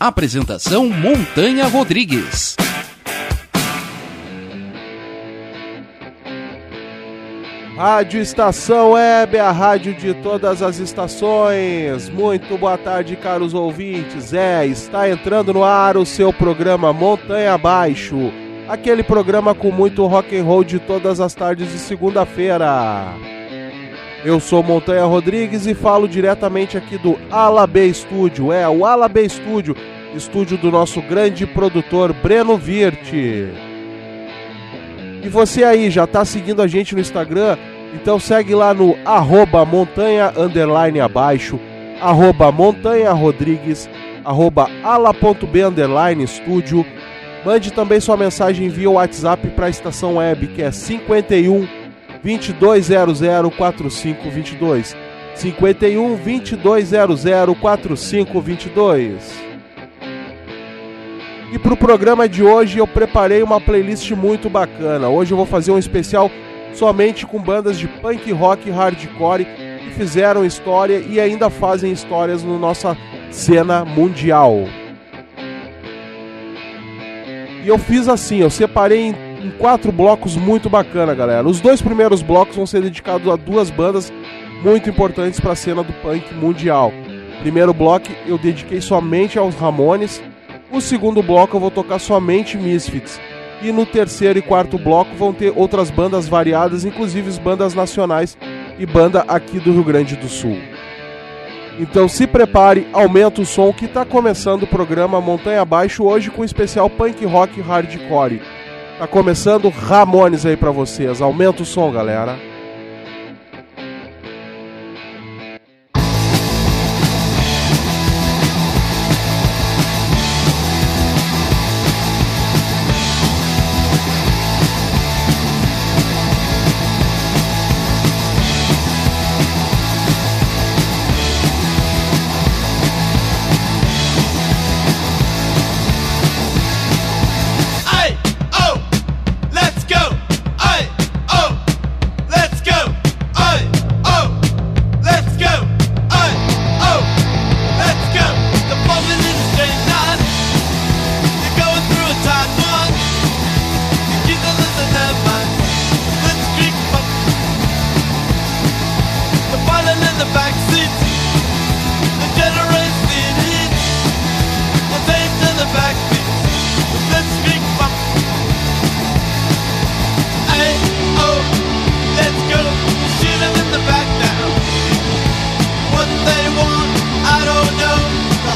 Apresentação Montanha Rodrigues. Rádio Estação Web, a rádio de todas as estações. Muito boa tarde, caros ouvintes. É, está entrando no ar o seu programa Montanha Abaixo. Aquele programa com muito rock and roll de todas as tardes de segunda-feira. Eu sou Montanha Rodrigues e falo diretamente aqui do Ala B Studio. É, o Ala B Studio, estúdio do nosso grande produtor Breno Virte. E você aí, já está seguindo a gente no Instagram? Então segue lá no arroba montanha underline abaixo, arroba montanha rodrigues, arroba ala.b underline estúdio. Mande também sua mensagem via WhatsApp para a estação web que é 51 2200 4522. 51 2200 4522. E para o programa de hoje eu preparei uma playlist muito bacana. Hoje eu vou fazer um especial somente com bandas de punk rock hardcore que fizeram história e ainda fazem histórias na nossa cena mundial. E eu fiz assim, eu separei em, em quatro blocos muito bacana, galera. Os dois primeiros blocos vão ser dedicados a duas bandas muito importantes para a cena do punk mundial. Primeiro bloco eu dediquei somente aos Ramones o segundo bloco eu vou tocar somente Misfits. E no terceiro e quarto bloco vão ter outras bandas variadas, inclusive bandas nacionais e banda aqui do Rio Grande do Sul. Então se prepare, aumenta o som que está começando o programa Montanha Abaixo hoje com o especial punk rock hardcore. Tá começando Ramones aí para vocês. Aumenta o som, galera.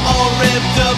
all ripped up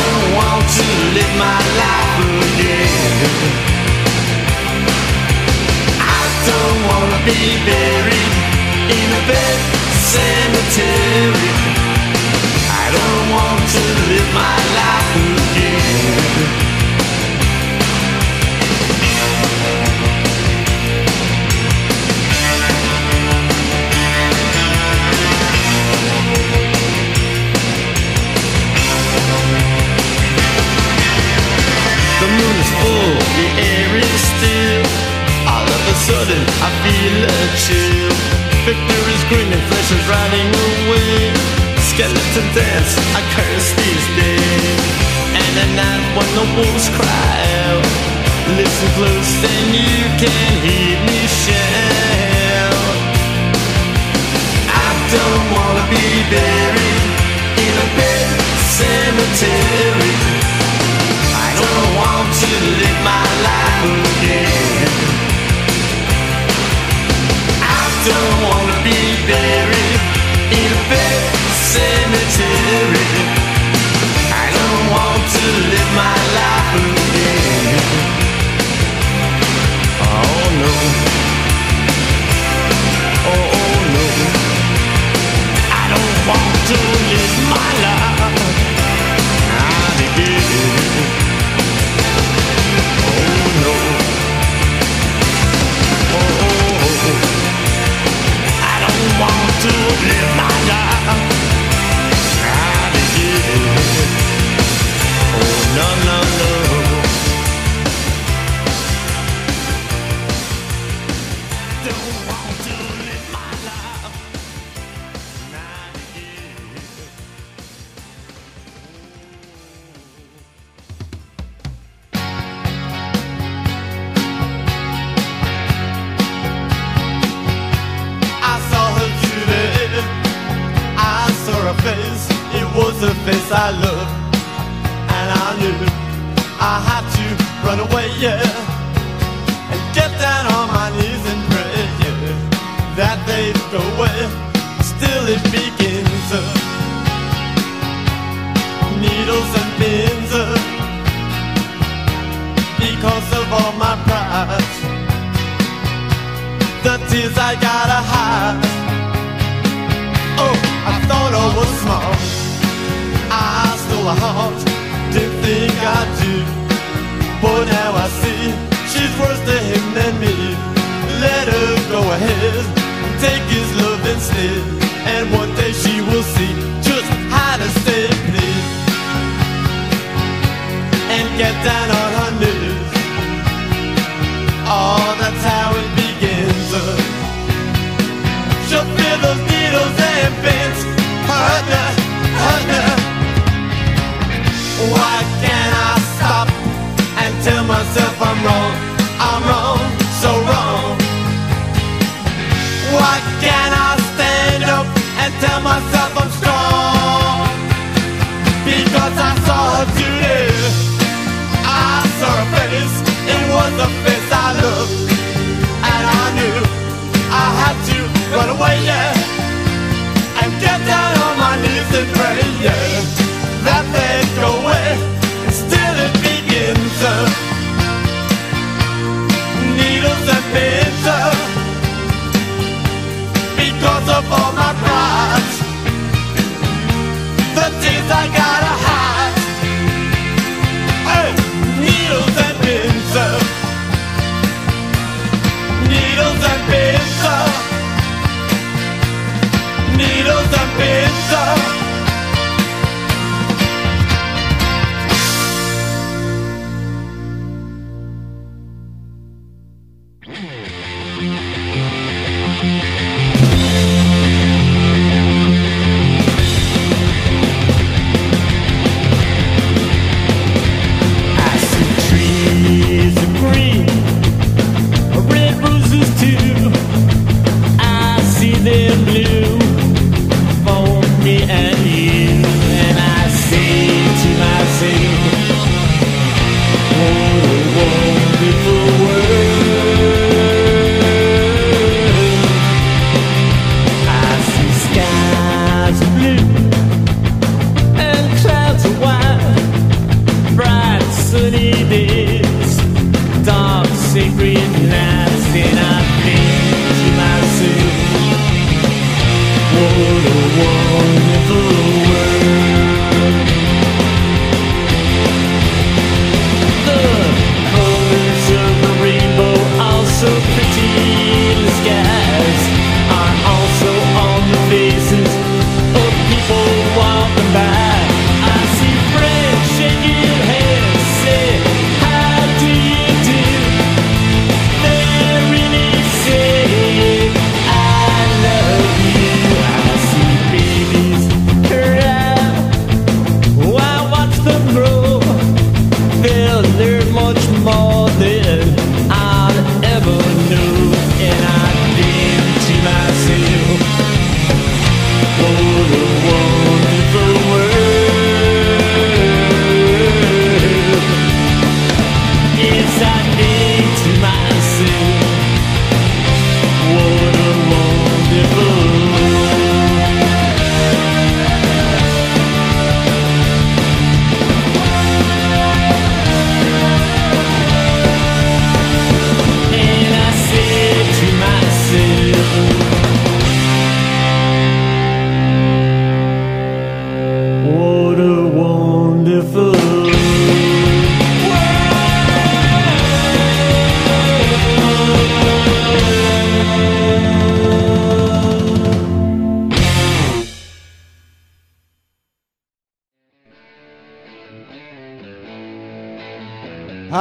don't want to live my life again. I don't wanna be buried in a bed cemetery. I don't want to live my life again. feel a chill. Victor is grinning, flesh is running away. Skeleton dance, I curse these days. And at night when the wolves cry out Listen close then you can hear me shout. I don't wanna be buried In a big cemetery. I don't want to live my life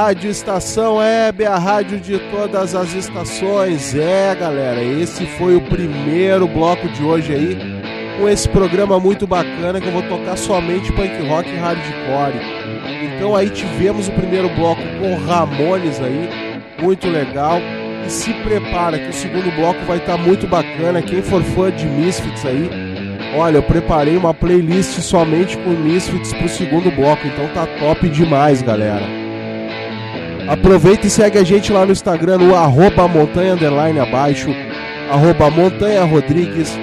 Rádio Estação Web, a rádio de todas as estações. É, galera, esse foi o primeiro bloco de hoje aí, com esse programa muito bacana que eu vou tocar somente punk rock e hardcore. Então aí tivemos o primeiro bloco com Ramones aí, muito legal. E se prepara que o segundo bloco vai estar tá muito bacana. Quem for fã de Misfits aí, Olha, eu preparei uma playlist somente com Misfits pro segundo bloco, então tá top demais, galera. Aproveita e segue a gente lá no Instagram, no arroba montanha underline abaixo, arroba montanha rodrigues,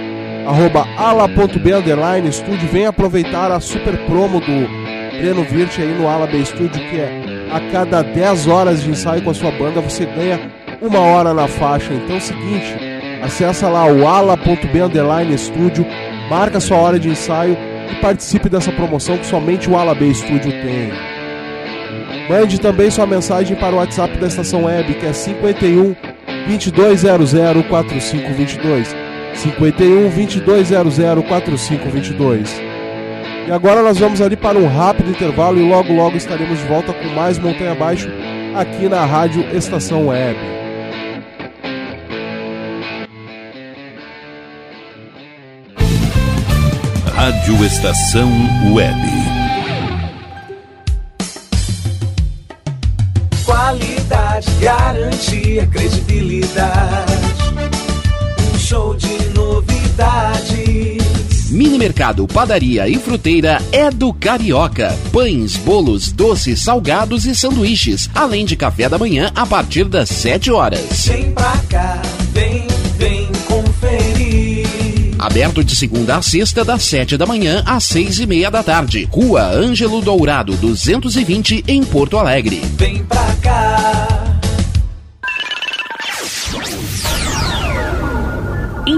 arroba ala.b underline estúdio. Vem aproveitar a super promo do Breno Virt aí no Ala B Studio, que é a cada 10 horas de ensaio com a sua banda, você ganha uma hora na faixa. Então é o seguinte, acessa lá o ala.b underline estúdio, marca sua hora de ensaio e participe dessa promoção que somente o Ala B Studio tem. Mande também sua mensagem para o WhatsApp da estação web, que é 51 2200 4522. 51 2200 4522. E agora nós vamos ali para um rápido intervalo e logo logo estaremos de volta com mais Montanha Abaixo aqui na Rádio Estação Web. Rádio Estação Web. Garantia, credibilidade. Um show de novidades. Mini Mercado, Padaria e Fruteira é do Carioca. Pães, bolos, doces, salgados e sanduíches, além de café da manhã a partir das 7 horas. Vem pra cá, vem, vem conferir. Aberto de segunda a sexta, das 7 da manhã às 6 e meia da tarde. Rua Ângelo Dourado, 220, em Porto Alegre. Vem pra cá.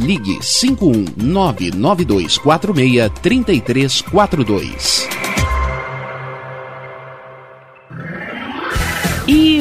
ligue 51992463342.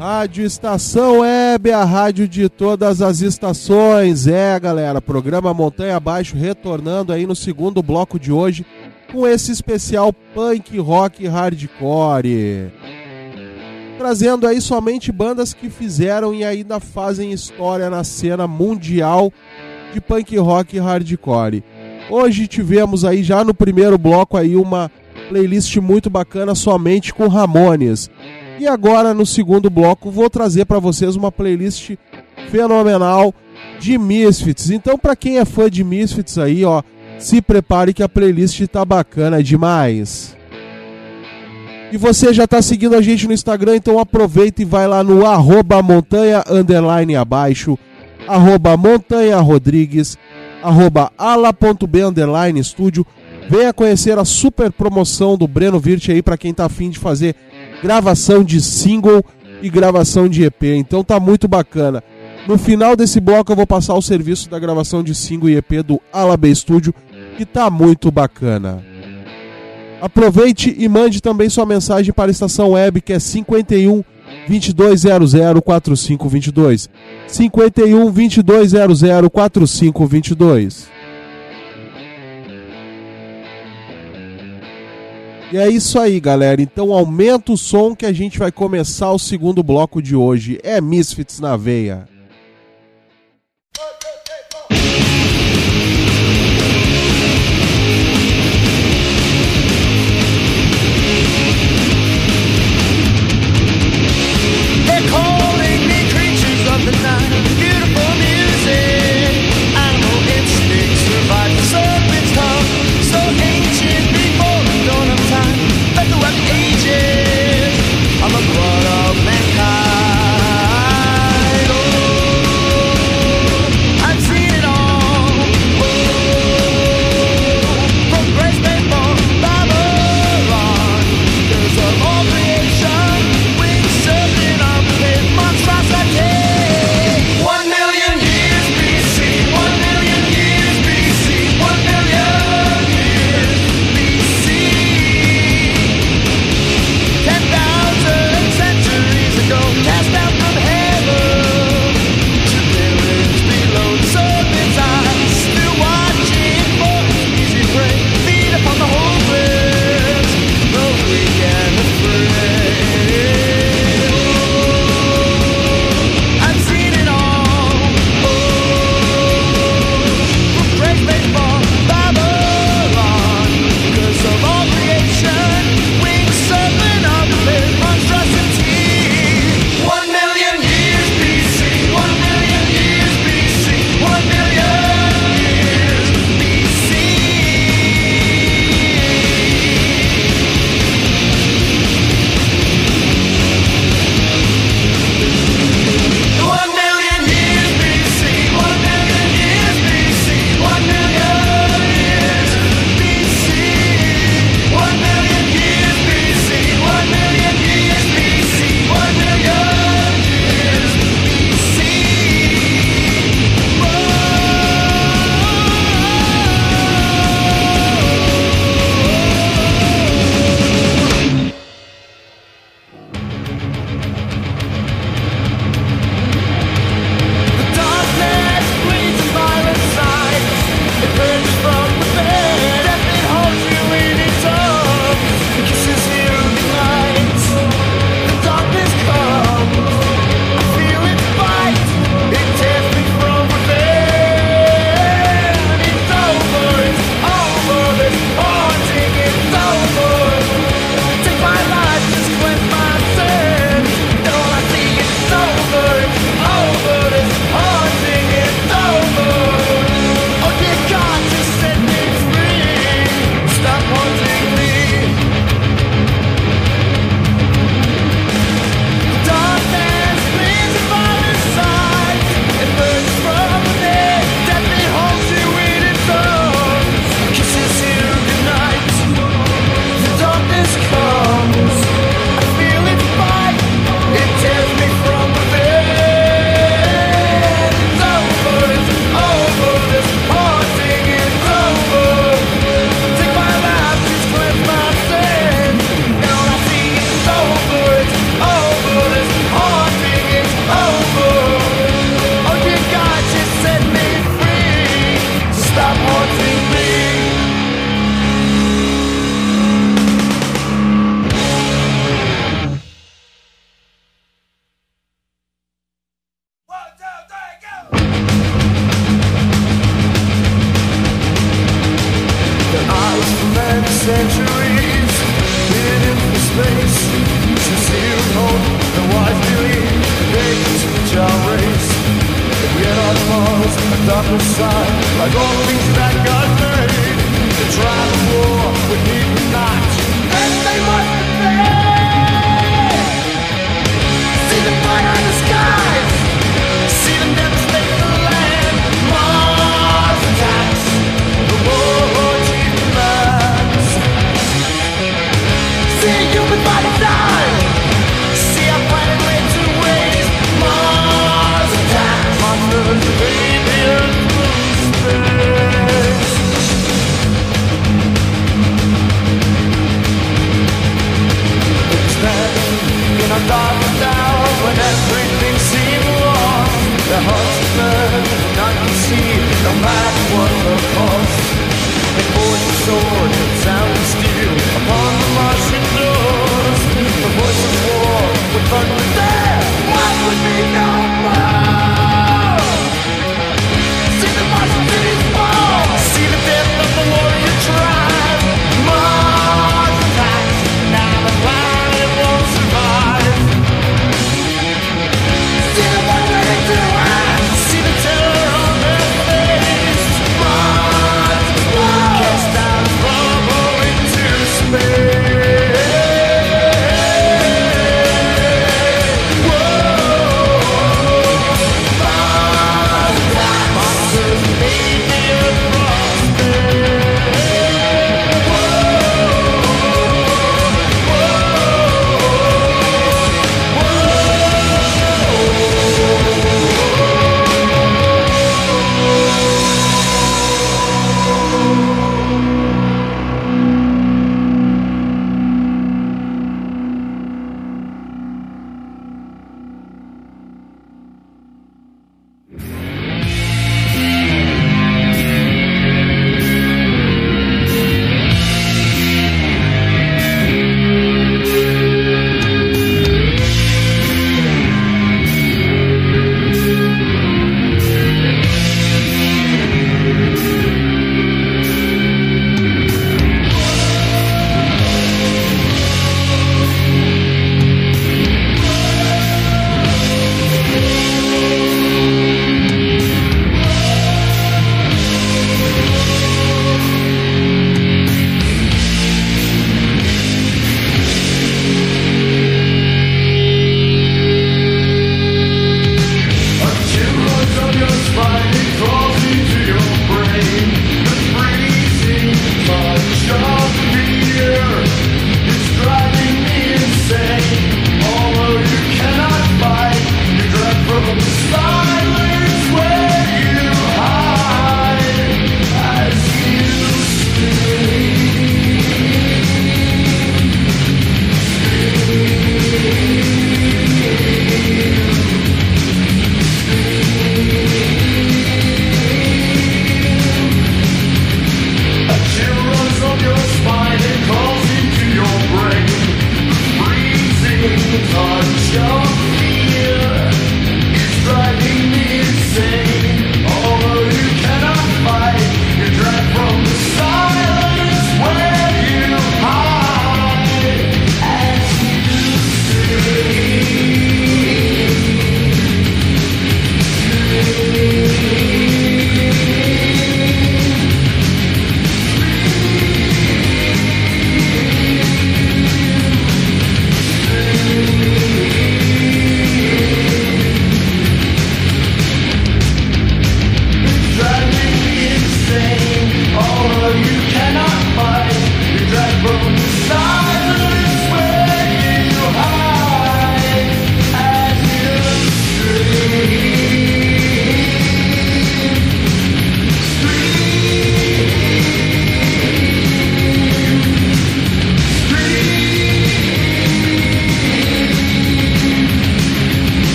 Rádio Estação Web, a rádio de todas as estações. É, galera, programa Montanha Abaixo retornando aí no segundo bloco de hoje com esse especial punk rock hardcore. Trazendo aí somente bandas que fizeram e ainda fazem história na cena mundial de punk rock hardcore. Hoje tivemos aí já no primeiro bloco aí uma playlist muito bacana somente com Ramones. E agora no segundo bloco vou trazer para vocês uma playlist fenomenal de Misfits. Então para quem é fã de Misfits aí, ó, se prepare que a playlist tá bacana demais. E você já está seguindo a gente no Instagram, então aproveita e vai lá no arroba montanha underline abaixo, arroba montanha rodrigues, arroba ala.b underline estúdio. Venha conhecer a super promoção do Breno Virt aí para quem tá afim de fazer gravação de single e gravação de EP. Então tá muito bacana. No final desse bloco eu vou passar o serviço da gravação de single e EP do Ala B Studio, que tá muito bacana. Aproveite e mande também sua mensagem para a estação web que é 51 2200 4522. 51 2200 4522. E é isso aí, galera. Então aumenta o som que a gente vai começar o segundo bloco de hoje. É Misfits na veia.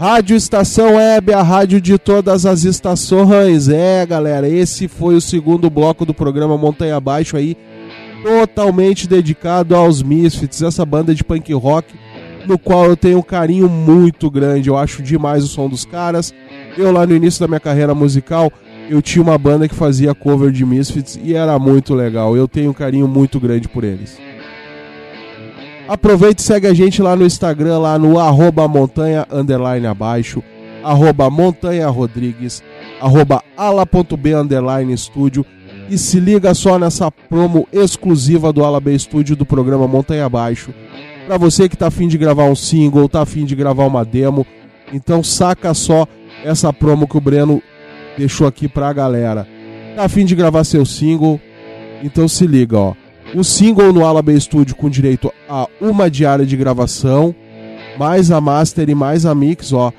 Rádio Estação Web, a rádio de todas as estações. É, galera, esse foi o segundo bloco do programa Montanha Abaixo aí, totalmente dedicado aos Misfits, essa banda de punk rock, no qual eu tenho um carinho muito grande. Eu acho demais o som dos caras. Eu lá no início da minha carreira musical, eu tinha uma banda que fazia cover de Misfits e era muito legal. Eu tenho um carinho muito grande por eles. Aproveite e segue a gente lá no Instagram, lá no arroba montanha underline abaixo, arroba montanha rodrigues, arroba ala.b underline estúdio e se liga só nessa promo exclusiva do Ala B Estúdio do programa Montanha Abaixo. Para você que tá afim de gravar um single, tá afim de gravar uma demo, então saca só essa promo que o Breno deixou aqui pra galera. Tá afim de gravar seu single? Então se liga, ó. O single no Ala B Studio com direito a uma diária de gravação, mais a master e mais a mix, ó,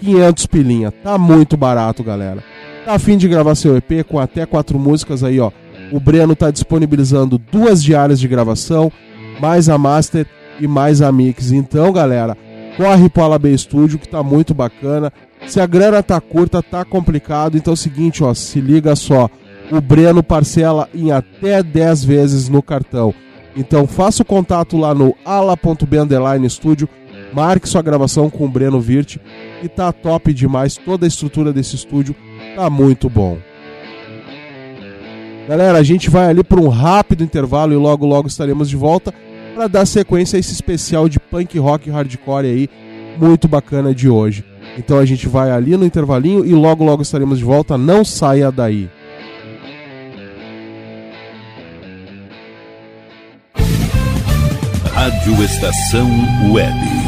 500 pilinha. Tá muito barato, galera. Tá afim de gravar seu EP com até quatro músicas aí, ó. O Breno tá disponibilizando duas diárias de gravação, mais a master e mais a mix. Então, galera, corre pro Ala B Studio que tá muito bacana. Se a grana tá curta, tá complicado. Então é o seguinte, ó, se liga só o Breno parcela em até 10 vezes no cartão. Então faça o contato lá no ala.b underline estúdio, marque sua gravação com o Breno Virt e tá top demais, toda a estrutura desse estúdio tá muito bom. Galera, a gente vai ali para um rápido intervalo e logo logo estaremos de volta para dar sequência a esse especial de punk rock hardcore aí, muito bacana de hoje. Então a gente vai ali no intervalinho e logo logo estaremos de volta, não saia daí. Rádio Estação Web.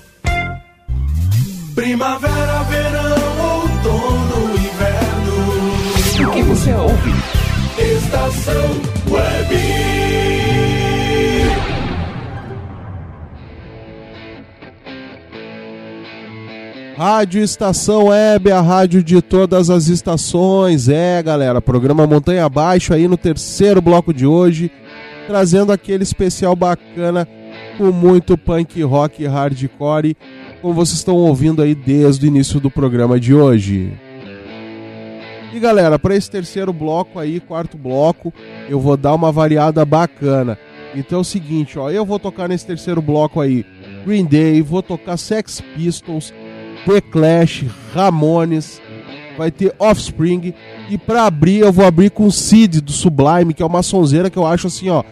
Primavera, verão, outono, inverno. O que você ouve? Estação Web. Rádio Estação Web, a rádio de todas as estações. É, galera, programa Montanha Abaixo aí no terceiro bloco de hoje, trazendo aquele especial bacana com muito punk rock e hardcore, como vocês estão ouvindo aí desde o início do programa de hoje. E galera, para esse terceiro bloco aí, quarto bloco, eu vou dar uma variada bacana. Então é o seguinte, ó, eu vou tocar nesse terceiro bloco aí Green Day, vou tocar Sex Pistols, The Clash, Ramones, vai ter Offspring e para abrir eu vou abrir com Sid do Sublime, que é uma sonzeira que eu acho assim, ó,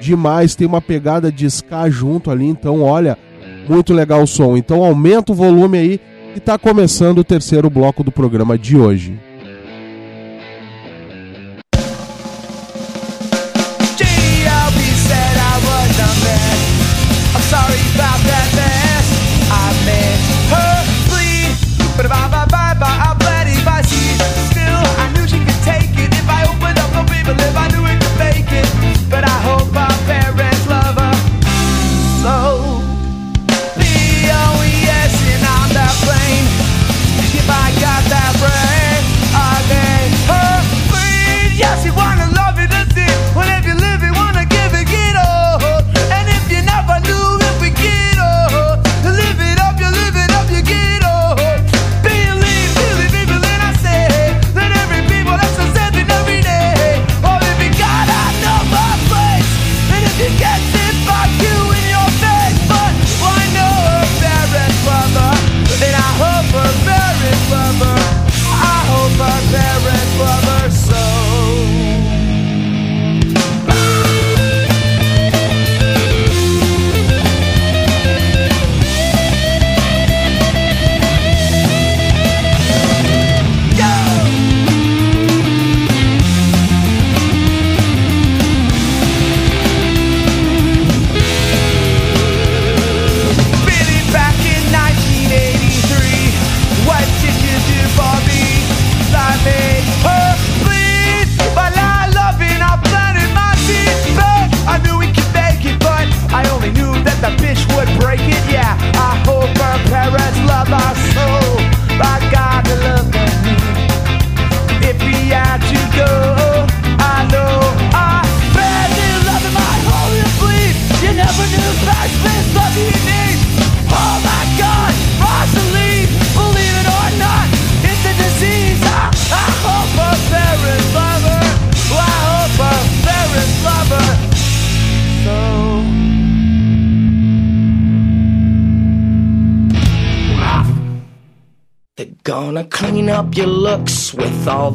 demais, tem uma pegada de ska junto ali, então olha, muito legal o som. Então aumenta o volume aí e tá começando o terceiro bloco do programa de hoje.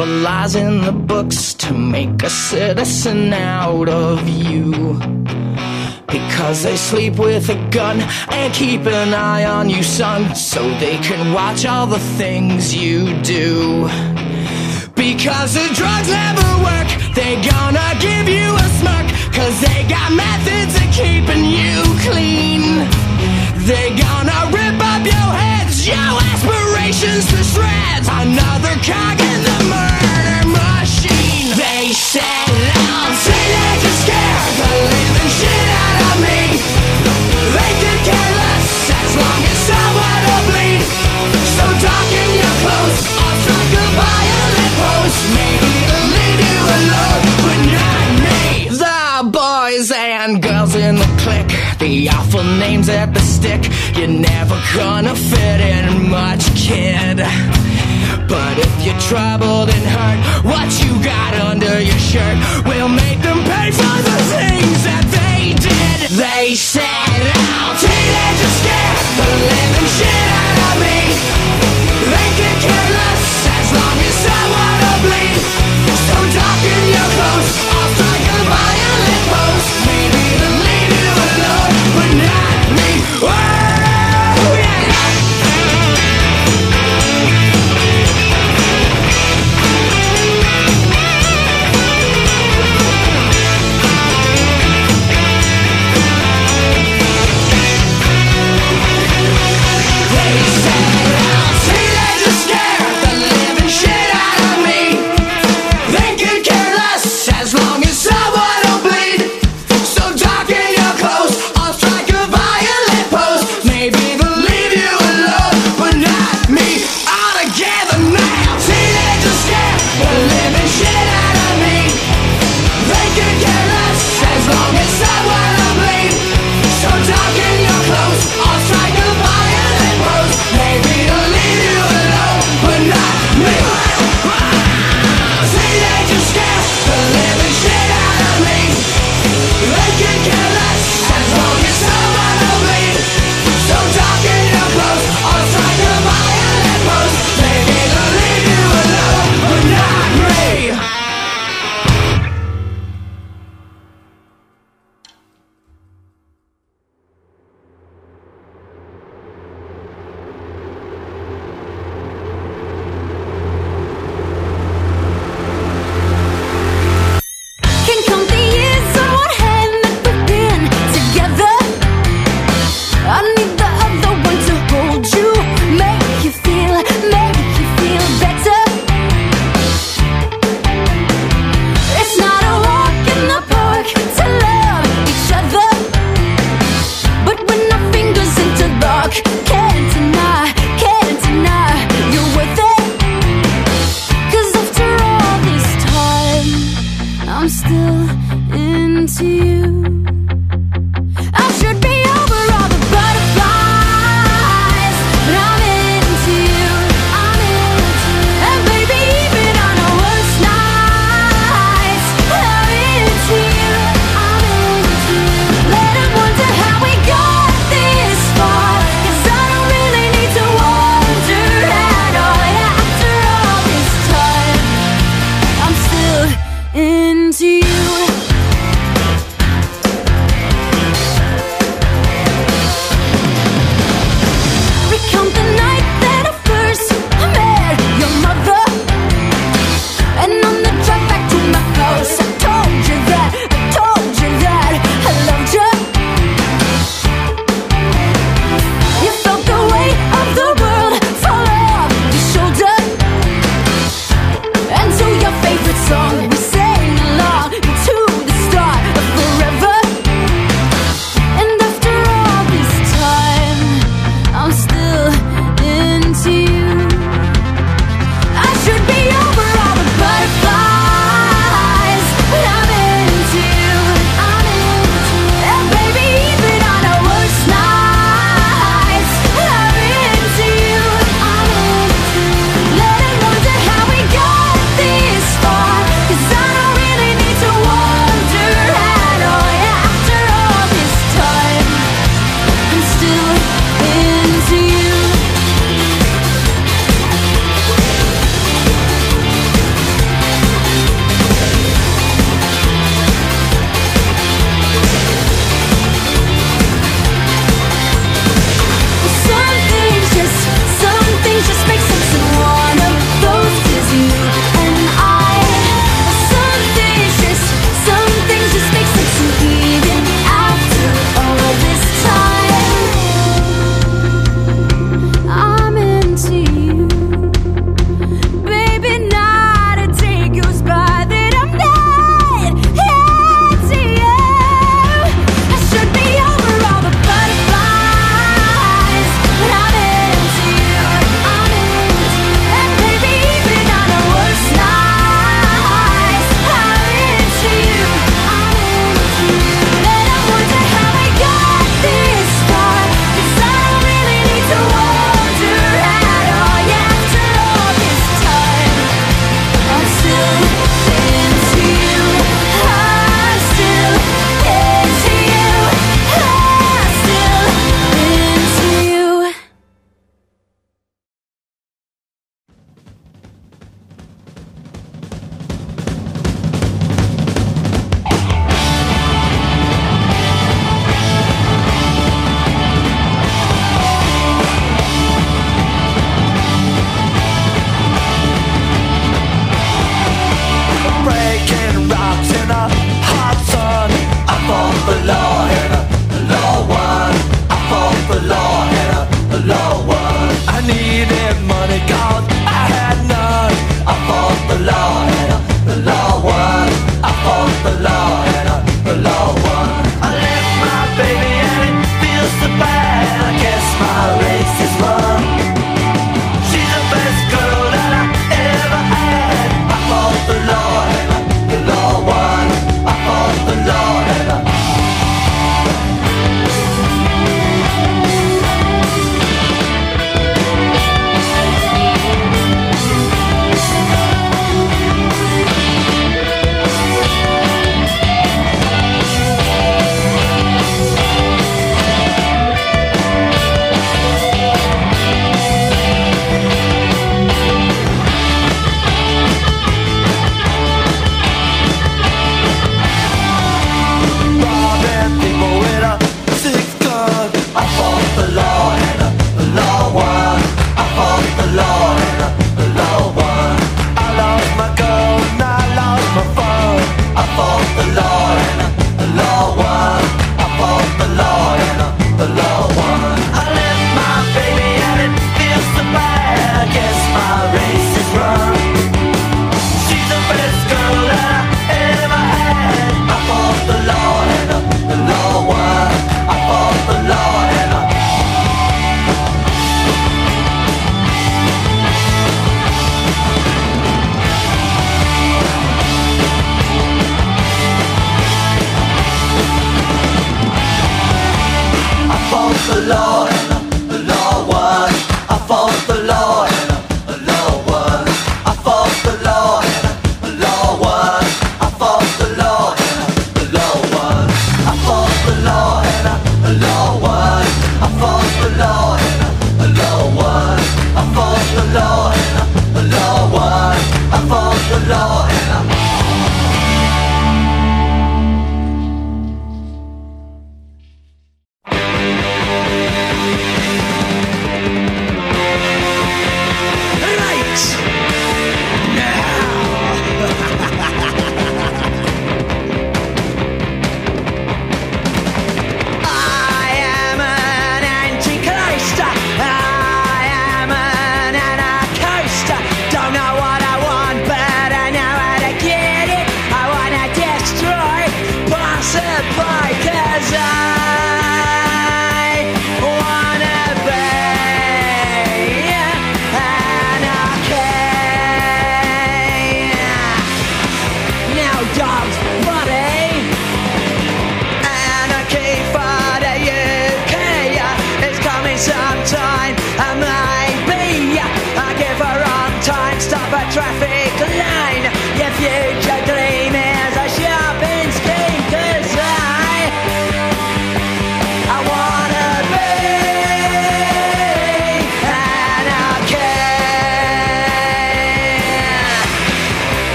The lies in the books to make a citizen out of you. Because they sleep with a gun and keep an eye on you, son, so they can watch all the things you do. Because the drugs never work, they gonna give you a smirk, cause they got methods of keeping you clean. They gonna rip up your your aspirations to shreds. Another cog in the murder machine. They said I'm teenagers to scare the living shit out of me. They could care less as long as someone will bleed. So dark in your clothes I'll strike a violent pose Maybe they'll leave you alone But not me. The boys and girls in the awful names at the stick, you're never gonna fit in much, kid. But if you're troubled and hurt, what you got under your shirt will make them pay for the things that they did. They said, oh, teenagers scare the living shit out of me. They can care less as long as I wanna bleed. So darken your clothes, I'll strike a violent pose.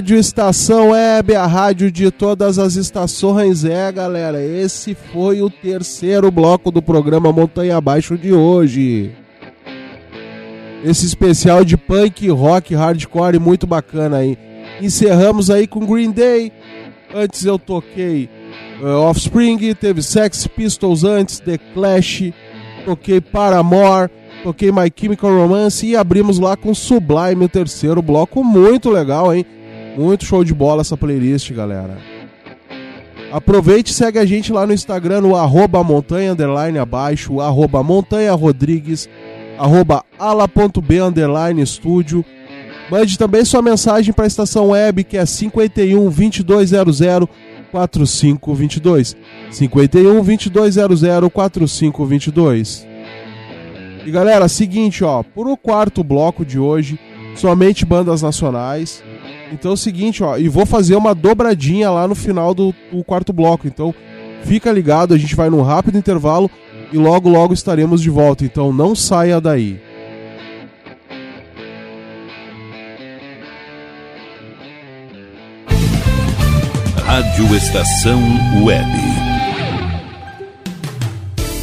Rádio Estação Web, a rádio de todas as estações. É, galera, esse foi o terceiro bloco do programa Montanha Abaixo de hoje. Esse especial de punk, rock, hardcore muito bacana aí. Encerramos aí com Green Day. Antes eu toquei uh, Offspring, teve Sex Pistols antes, The Clash, toquei Paramore, toquei My Chemical Romance e abrimos lá com Sublime, o terceiro bloco. Muito legal, hein? Muito show de bola essa playlist, galera. Aproveite e segue a gente lá no Instagram, no arroba montanha underline abaixo, arroba montanha rodrigues, arroba ala.b underline estúdio. Mande também sua mensagem para a estação web que é 51 2200 4522. 51 2200 4522. E galera, seguinte, ó, por o quarto bloco de hoje, somente bandas nacionais. Então é o seguinte, ó, e vou fazer uma dobradinha lá no final do, do quarto bloco. Então fica ligado, a gente vai num rápido intervalo e logo logo estaremos de volta. Então não saia daí. Rádio Estação Web.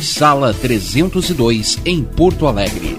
sala 302, em Porto Alegre.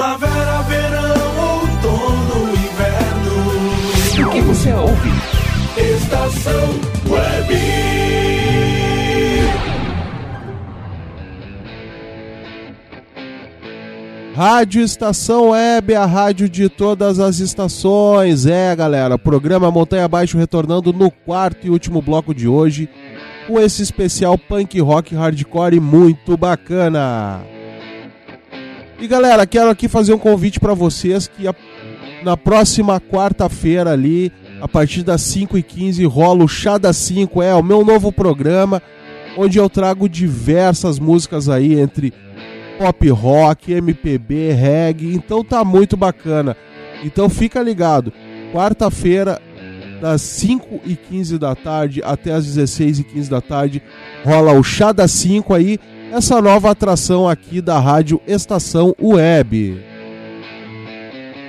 Primavera, verão, outono, inverno. O que você ouve? Estação Web. Rádio Estação Web, a rádio de todas as estações. É, galera, programa Montanha Abaixo retornando no quarto e último bloco de hoje com esse especial punk rock hardcore muito bacana. E galera, quero aqui fazer um convite para vocês que a- na próxima quarta-feira ali, a partir das 5h15, rola o Chá das 5, é o meu novo programa, onde eu trago diversas músicas aí entre pop rock, MPB, reggae, então tá muito bacana. Então fica ligado, quarta-feira, das 5 e 15 da tarde até as 16 e 15 da tarde, rola o Chá das 5 aí, essa nova atração aqui da rádio Estação Web.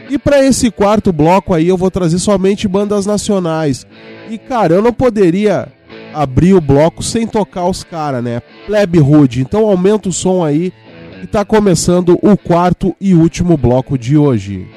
E para esse quarto bloco aí eu vou trazer somente bandas nacionais. E cara, eu não poderia abrir o bloco sem tocar os caras, né? Pleb Hood. Então aumenta o som aí e tá começando o quarto e último bloco de hoje.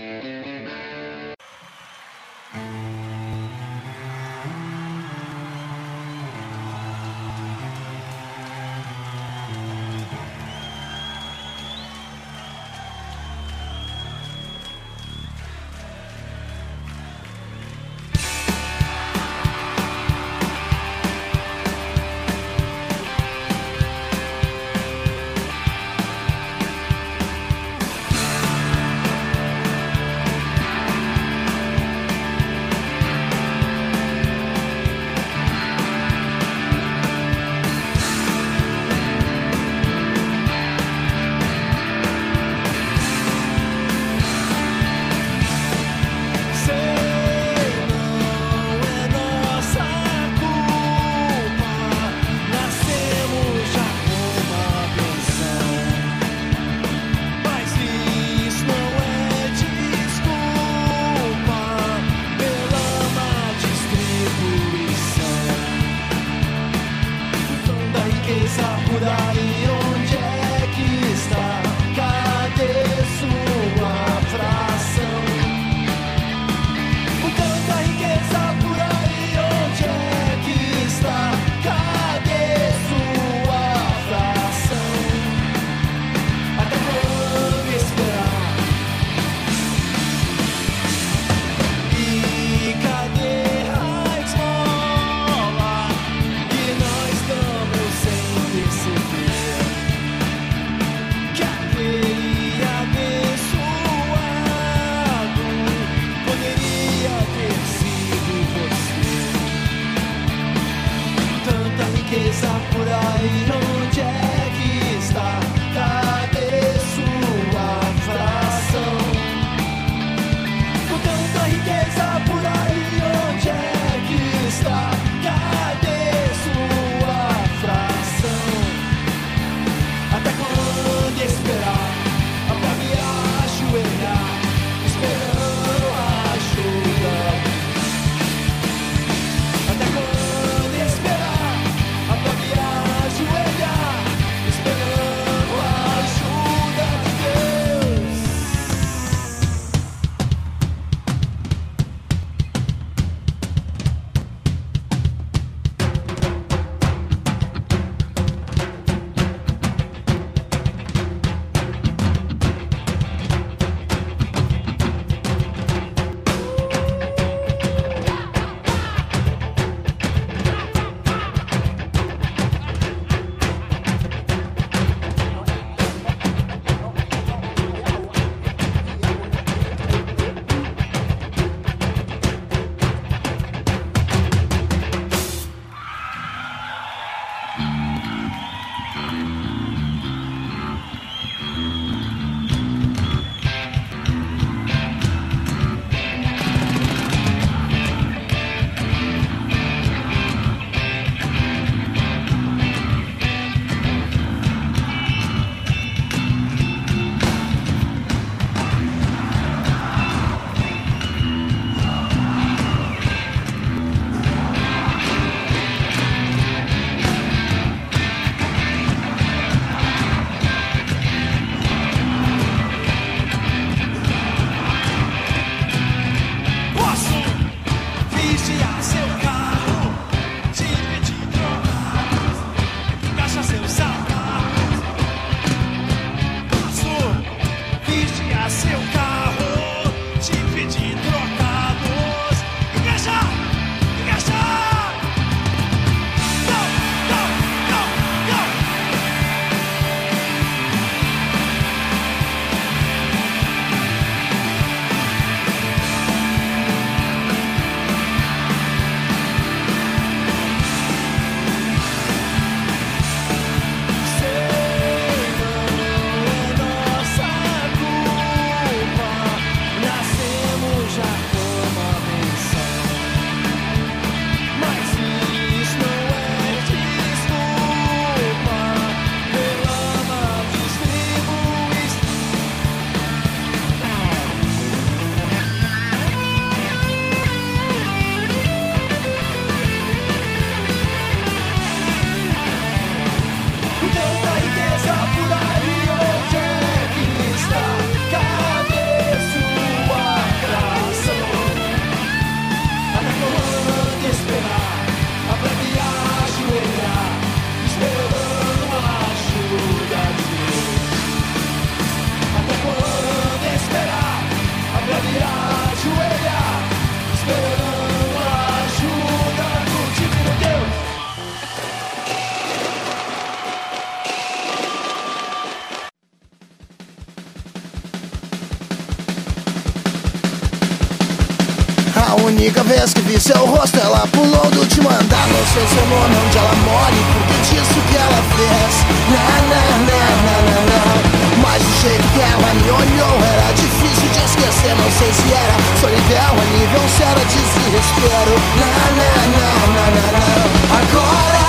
Seu rosto, ela pulou do último andar. Não sei seu nome, onde ela mora e por que disso que ela fez. Não, não, não, não, não, não. Mas o jeito que ela me olhou era difícil de esquecer. Não sei se era solidão a nível, se era desespero. Não, não, não, não, não, não. Agora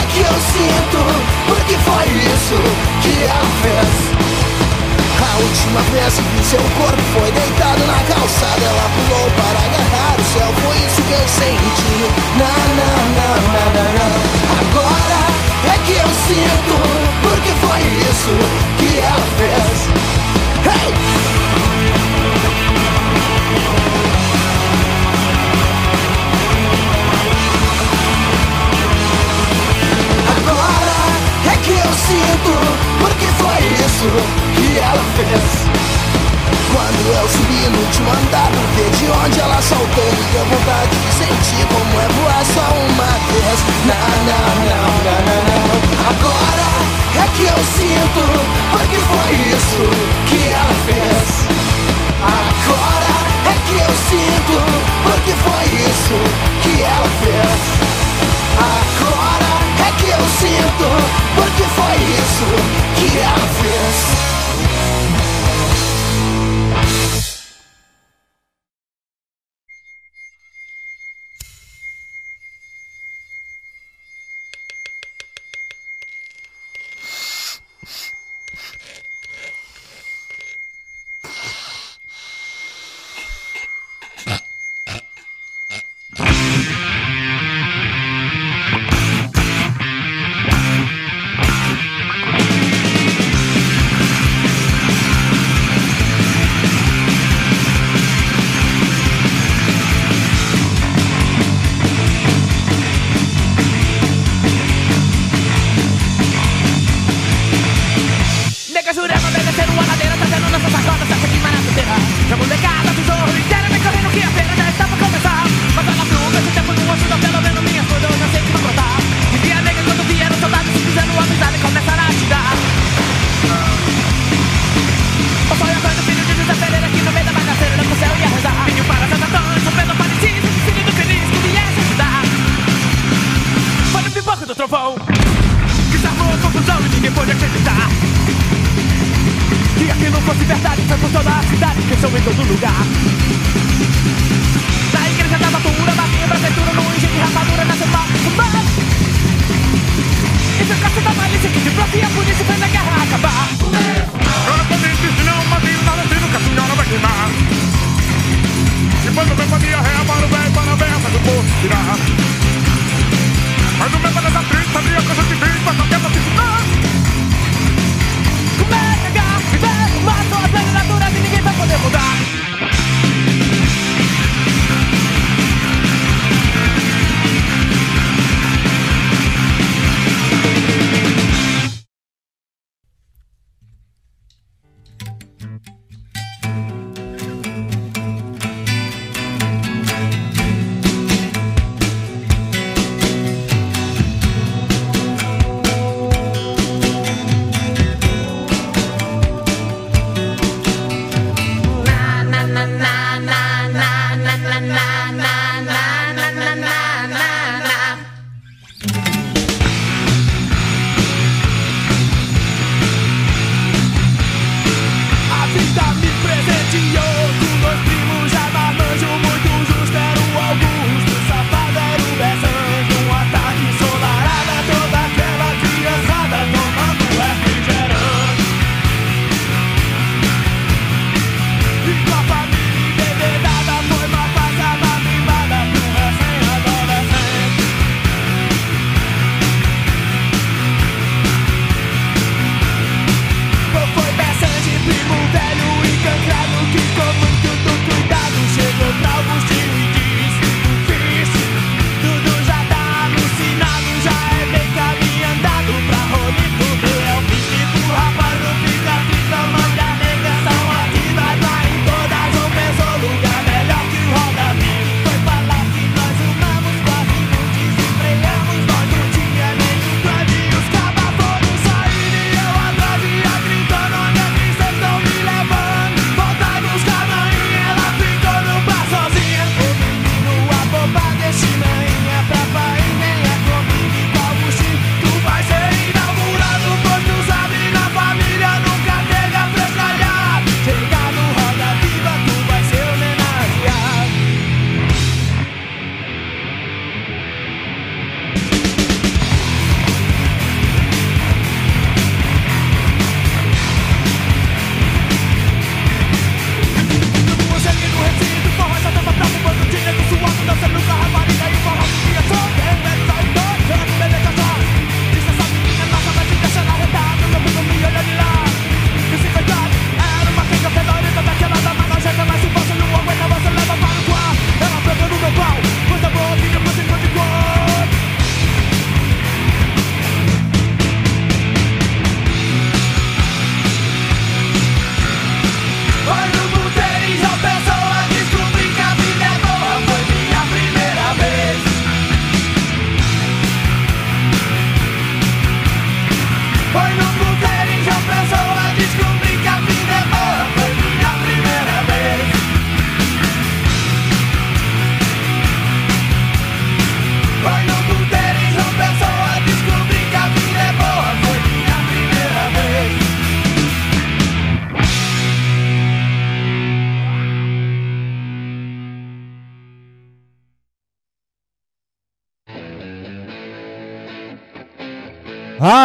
é que eu sinto, porque foi isso que ela fez. A última vez que seu corpo foi deitado na calçada Ela pulou para agarrar o céu, foi isso que eu senti. Não, não, não, não, não, não Agora é que eu sinto, porque foi isso que ela fez. Hey! Sinto, porque foi isso que ela fez. Quando eu subi no último andar, não ver de onde ela saltou, me deu vontade de sentir como é voar só uma vez. Não, não, não, não, não, não. Agora é que eu sinto, porque foi isso que ela fez. Agora é que eu sinto, porque foi isso que ela fez. Agora eu sinto, porque foi isso que ela fez.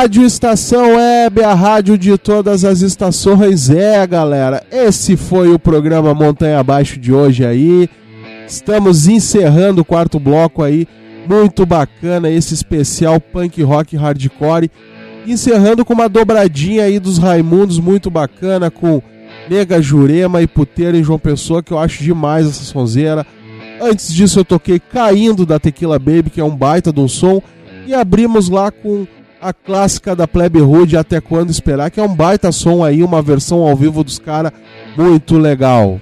Rádio Estação Web, a rádio de todas as estações. É, galera, esse foi o programa Montanha Abaixo de hoje aí. Estamos encerrando o quarto bloco aí. Muito bacana esse especial punk rock hardcore. Encerrando com uma dobradinha aí dos Raimundos, muito bacana, com Nega Jurema e Puteira em João Pessoa, que eu acho demais essa sonzeira. Antes disso eu toquei Caindo da Tequila Baby, que é um baita de um som. E abrimos lá com a clássica da Plebe Hood, Até Quando Esperar, que é um baita som aí, uma versão ao vivo dos caras muito legal.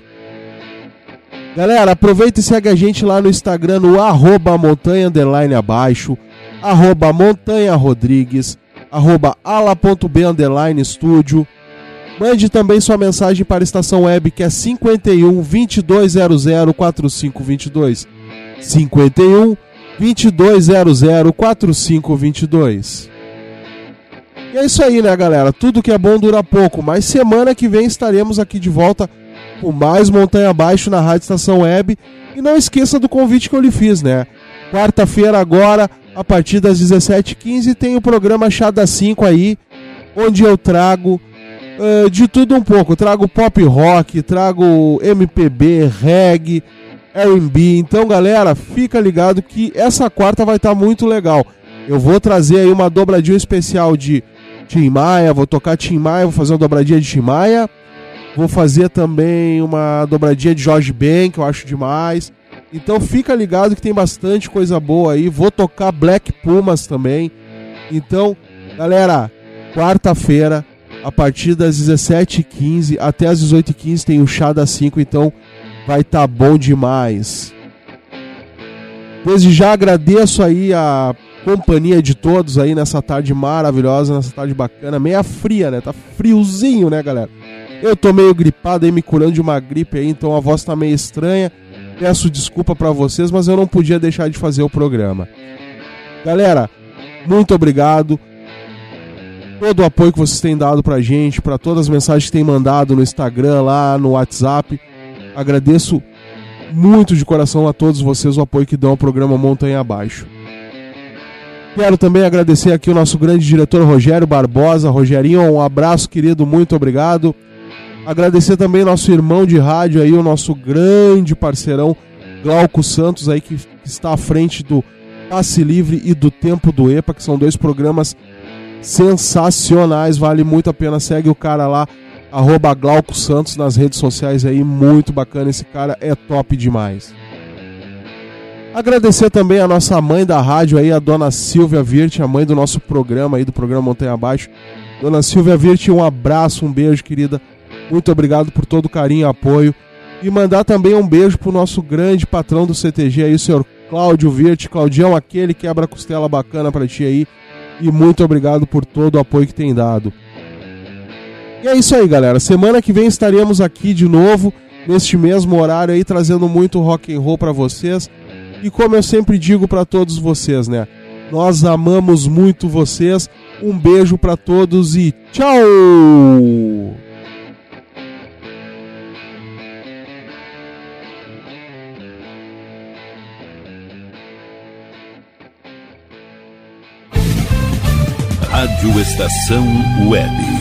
Galera, aproveita e segue a gente lá no Instagram, no arroba montanha underline abaixo, arroba montanha rodrigues, arroba ala.b underline estúdio. Mande também sua mensagem para a estação web que é 51 2200 4522. 51 2200 4522. E é isso aí, né, galera? Tudo que é bom dura pouco, mas semana que vem estaremos aqui de volta com mais Montanha Abaixo na Rádio Estação Web. E não esqueça do convite que eu lhe fiz, né? Quarta-feira agora, a partir das 17h15, tem o programa Chá das 5 aí, onde eu trago uh, de tudo um pouco. Trago pop rock, trago MPB, reggae, R&B. Então, galera, fica ligado que essa quarta vai estar tá muito legal. Eu vou trazer aí uma dobradinha especial de Tim Maia, vou tocar Tim Maia, vou fazer uma dobradinha de Tim Maia. Vou fazer também uma dobradinha de Jorge Ben, que eu acho demais. Então fica ligado que tem bastante coisa boa aí. Vou tocar Black Pumas também. Então, galera, quarta-feira, a partir das 17h15 até as 18h15 tem o chá das 5, então vai estar tá bom demais. Desde já agradeço aí a companhia de todos aí nessa tarde maravilhosa, nessa tarde bacana, meia fria, né? Tá friozinho, né, galera? Eu tô meio gripado aí, me curando de uma gripe aí, então a voz tá meio estranha. Peço desculpa para vocês, mas eu não podia deixar de fazer o programa. Galera, muito obrigado. Todo o apoio que vocês têm dado pra gente, para todas as mensagens que têm mandado no Instagram, lá no WhatsApp. Agradeço muito de coração a todos vocês o apoio que dão ao programa Montanha Abaixo. Quero também agradecer aqui o nosso grande diretor Rogério Barbosa. Rogerinho, um abraço, querido, muito obrigado. Agradecer também nosso irmão de rádio aí, o nosso grande parceirão Glauco Santos aí, que está à frente do Passe Livre e do Tempo do EPA, que são dois programas sensacionais, vale muito a pena. Segue o cara lá, arroba Glauco Santos nas redes sociais aí, muito bacana. Esse cara é top demais. Agradecer também a nossa mãe da rádio aí, a dona Silvia Virte, a mãe do nosso programa aí, do programa Montanha Abaixo. Dona Silvia Virte, um abraço, um beijo, querida. Muito obrigado por todo o carinho e apoio. E mandar também um beijo pro nosso grande patrão do CTG aí, o senhor Cláudio Virte. Claudião, aquele quebra-costela bacana pra ti aí. E muito obrigado por todo o apoio que tem dado. E é isso aí, galera. Semana que vem estaremos aqui de novo, neste mesmo horário aí, trazendo muito rock and roll para vocês. E como eu sempre digo para todos vocês, né? Nós amamos muito vocês. Um beijo para todos e tchau! Rádio Estação Web.